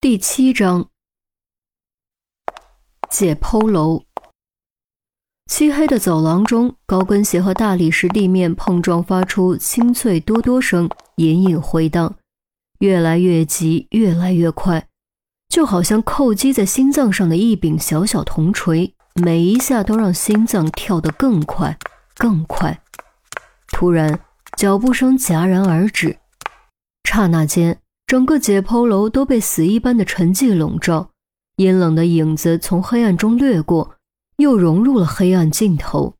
第七章解剖楼。漆黑的走廊中，高跟鞋和大理石地面碰撞，发出清脆哆哆声，隐隐回荡，越来越急，越来越快，就好像叩击在心脏上的一柄小小铜锤，每一下都让心脏跳得更快，更快。突然，脚步声戛然而止，刹那间。整个解剖楼都被死一般的沉寂笼罩，阴冷的影子从黑暗中掠过，又融入了黑暗尽头。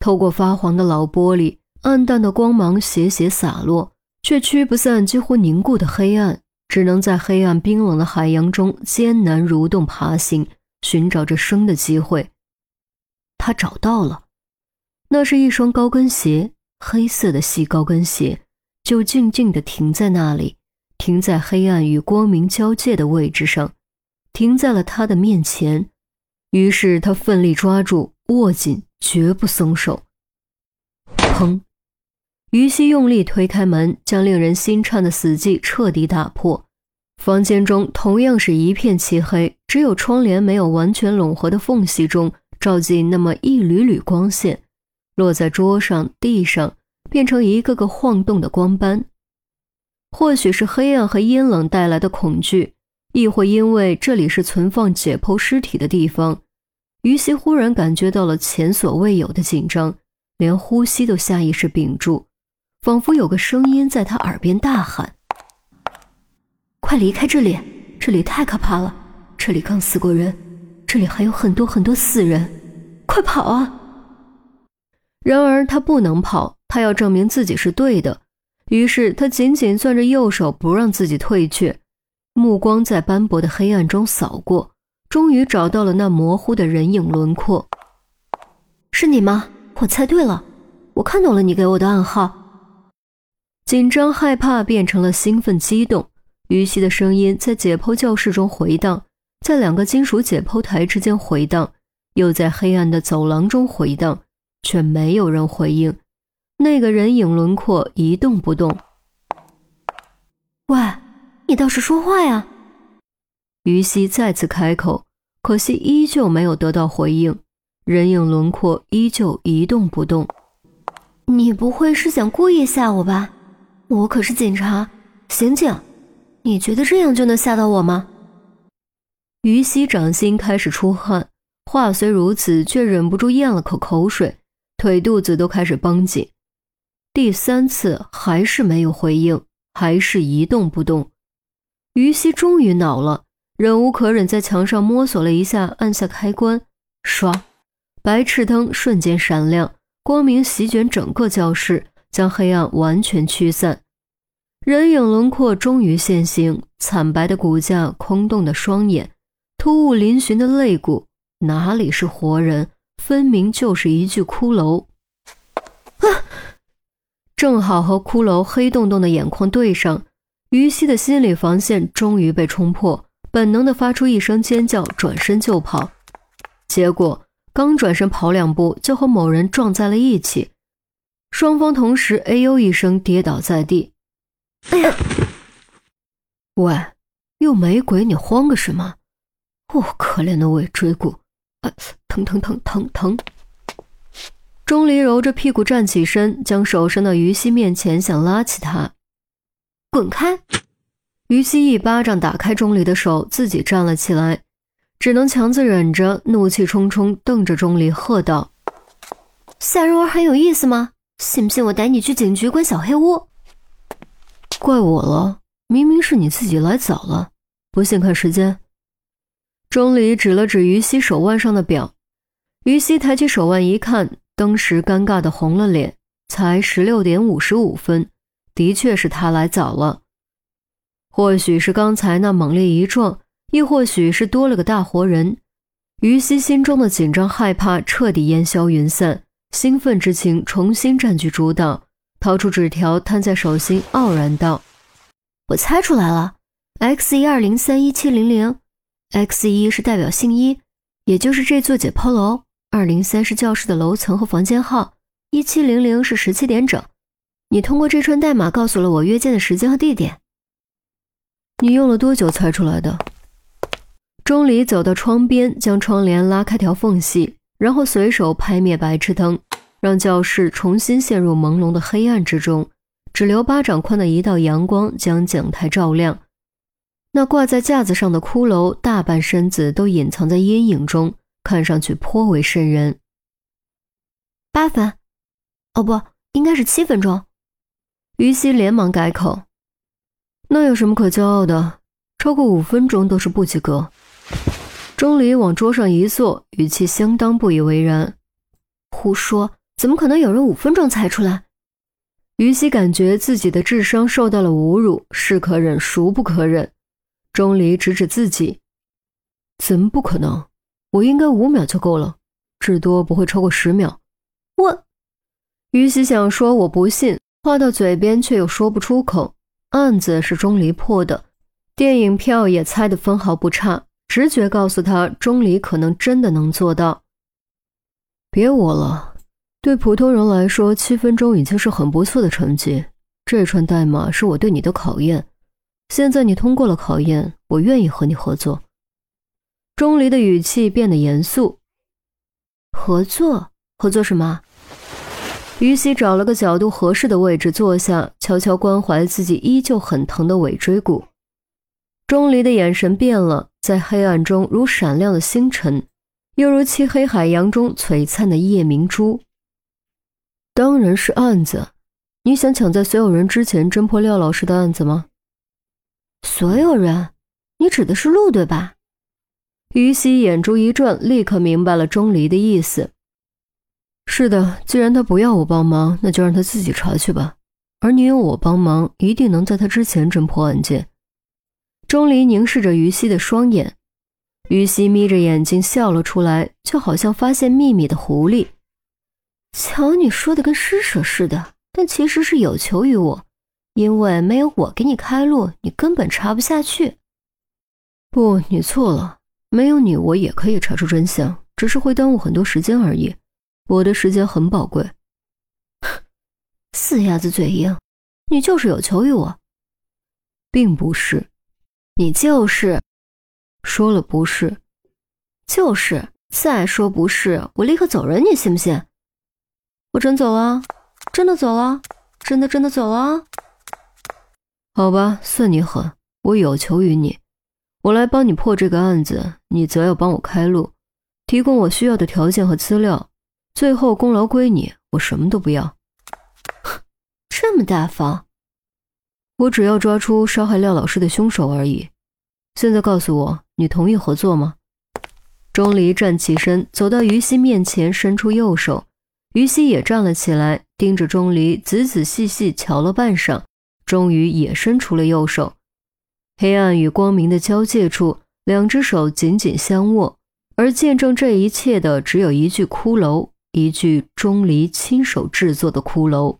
透过发黄的老玻璃，暗淡的光芒斜斜洒落，却驱不散几乎凝固的黑暗，只能在黑暗冰冷的海洋中艰难蠕动爬行，寻找着生的机会。他找到了，那是一双高跟鞋，黑色的细高跟鞋，就静静地停在那里。停在黑暗与光明交界的位置上，停在了他的面前。于是他奋力抓住，握紧，绝不松手。砰！于西用力推开门，将令人心颤的死寂彻底打破。房间中同样是一片漆黑，只有窗帘没有完全拢合的缝隙中照进那么一缕缕光线，落在桌上、地上，变成一个个晃动的光斑。或许是黑暗和阴冷带来的恐惧，亦或因为这里是存放解剖尸体的地方，于西忽然感觉到了前所未有的紧张，连呼吸都下意识屏住，仿佛有个声音在他耳边大喊：“快离开这里！这里太可怕了！这里刚死过人，这里还有很多很多死人！快跑啊！”然而他不能跑，他要证明自己是对的。于是他紧紧攥着右手，不让自己退却，目光在斑驳的黑暗中扫过，终于找到了那模糊的人影轮廓。是你吗？我猜对了，我看懂了你给我的暗号。紧张害怕变成了兴奋激动，于西的声音在解剖教室中回荡，在两个金属解剖台之间回荡，又在黑暗的走廊中回荡，却没有人回应。那个人影轮廓一动不动。喂，你倒是说话呀！于西再次开口，可惜依旧没有得到回应。人影轮廓依旧一动不动。你不会是想故意吓我吧？我可是警察，刑警，你觉得这样就能吓到我吗？于西掌心开始出汗，话虽如此，却忍不住咽了口口水，腿肚子都开始绷紧。第三次还是没有回应，还是一动不动。于西终于恼了，忍无可忍，在墙上摸索了一下，按下开关，唰，白炽灯瞬间闪亮，光明席卷整个教室，将黑暗完全驱散。人影轮廓终于现形，惨白的骨架，空洞的双眼，突兀嶙峋的肋骨，哪里是活人？分明就是一具骷髅！啊！正好和骷髅黑洞洞的眼眶对上，于西的心理防线终于被冲破，本能的发出一声尖叫，转身就跑。结果刚转身跑两步，就和某人撞在了一起，双方同时哎呦一声跌倒在地。哎呀！喂，又没鬼，你慌个什么？哦，可怜的尾椎骨，啊，疼疼疼疼疼！钟离揉着屁股站起身，将手伸到于西面前，想拉起他。滚开！于西一巴掌打开钟离的手，自己站了起来，只能强自忍着，怒气冲冲瞪着钟离，喝道：“吓人玩很有意思吗？信不信我带你去警局关小黑屋？”怪我了，明明是你自己来早了。不信看时间。钟离指了指于西手腕上的表，于西抬起手腕一看。当时尴尬的红了脸，才十六点五十五分，的确是他来早了。或许是刚才那猛烈一撞，亦或许是多了个大活人，于西心中的紧张害怕彻底烟消云散，兴奋之情重新占据主导，掏出纸条摊在手心，傲然道：“我猜出来了，X 一二零三一七零零，X 一是代表姓一，也就是这座解剖楼。”二零三是教室的楼层和房间号，一七零零是十七点整。你通过这串代码告诉了我约见的时间和地点。你用了多久猜出来的？钟离走到窗边，将窗帘拉开条缝隙，然后随手拍灭白炽灯，让教室重新陷入朦胧的黑暗之中，只留巴掌宽的一道阳光将讲台照亮。那挂在架子上的骷髅，大半身子都隐藏在阴影中，看上去颇为瘆人。八分，哦不，应该是七分钟。于西连忙改口：“那有什么可骄傲的？超过五分钟都是不及格。”钟离往桌上一坐，语气相当不以为然：“胡说，怎么可能有人五分钟猜出来？”于西感觉自己的智商受到了侮辱，是可忍，孰不可忍。钟离指指自己：“怎么不可能？我应该五秒就够了，至多不会超过十秒。”我，于西想说我不信，话到嘴边却又说不出口。案子是钟离破的，电影票也猜得分毫不差，直觉告诉他钟离可能真的能做到。别我了，对普通人来说，七分钟已经是很不错的成绩。这串代码是我对你的考验。现在你通过了考验，我愿意和你合作。钟离的语气变得严肃。合作？合作什么？于西找了个角度合适的位置坐下，悄悄关怀自己依旧很疼的尾椎骨。钟离的眼神变了，在黑暗中如闪亮的星辰，又如漆黑海洋中璀璨的夜明珠。当然是案子。你想抢在所有人之前侦破廖老师的案子吗？所有人，你指的是陆对吧？于西眼珠一转，立刻明白了钟离的意思。是的，既然他不要我帮忙，那就让他自己查去吧。而你有我帮忙，一定能在他之前侦破案件。钟离凝视着于西的双眼，于西眯着眼睛笑了出来，就好像发现秘密的狐狸。瞧你说的跟施舍似的，但其实是有求于我。因为没有我给你开路，你根本查不下去。不，你错了，没有你，我也可以查出真相，只是会耽误很多时间而已。我的时间很宝贵。死鸭子嘴硬，你就是有求于我，并不是，你就是说了不是，就是。再说不是，我立刻走人，你信不信？我真走了，真的走了，真的真的走了。好吧，算你狠，我有求于你，我来帮你破这个案子，你则要帮我开路，提供我需要的条件和资料，最后功劳归你，我什么都不要。这么大方，我只要抓出杀害廖老师的凶手而已。现在告诉我，你同意合作吗？钟离站起身，走到于西面前，伸出右手，于西也站了起来，盯着钟离，仔仔细细瞧了半晌。终于也伸出了右手，黑暗与光明的交界处，两只手紧紧相握。而见证这一切的，只有一具骷髅，一具钟离亲手制作的骷髅。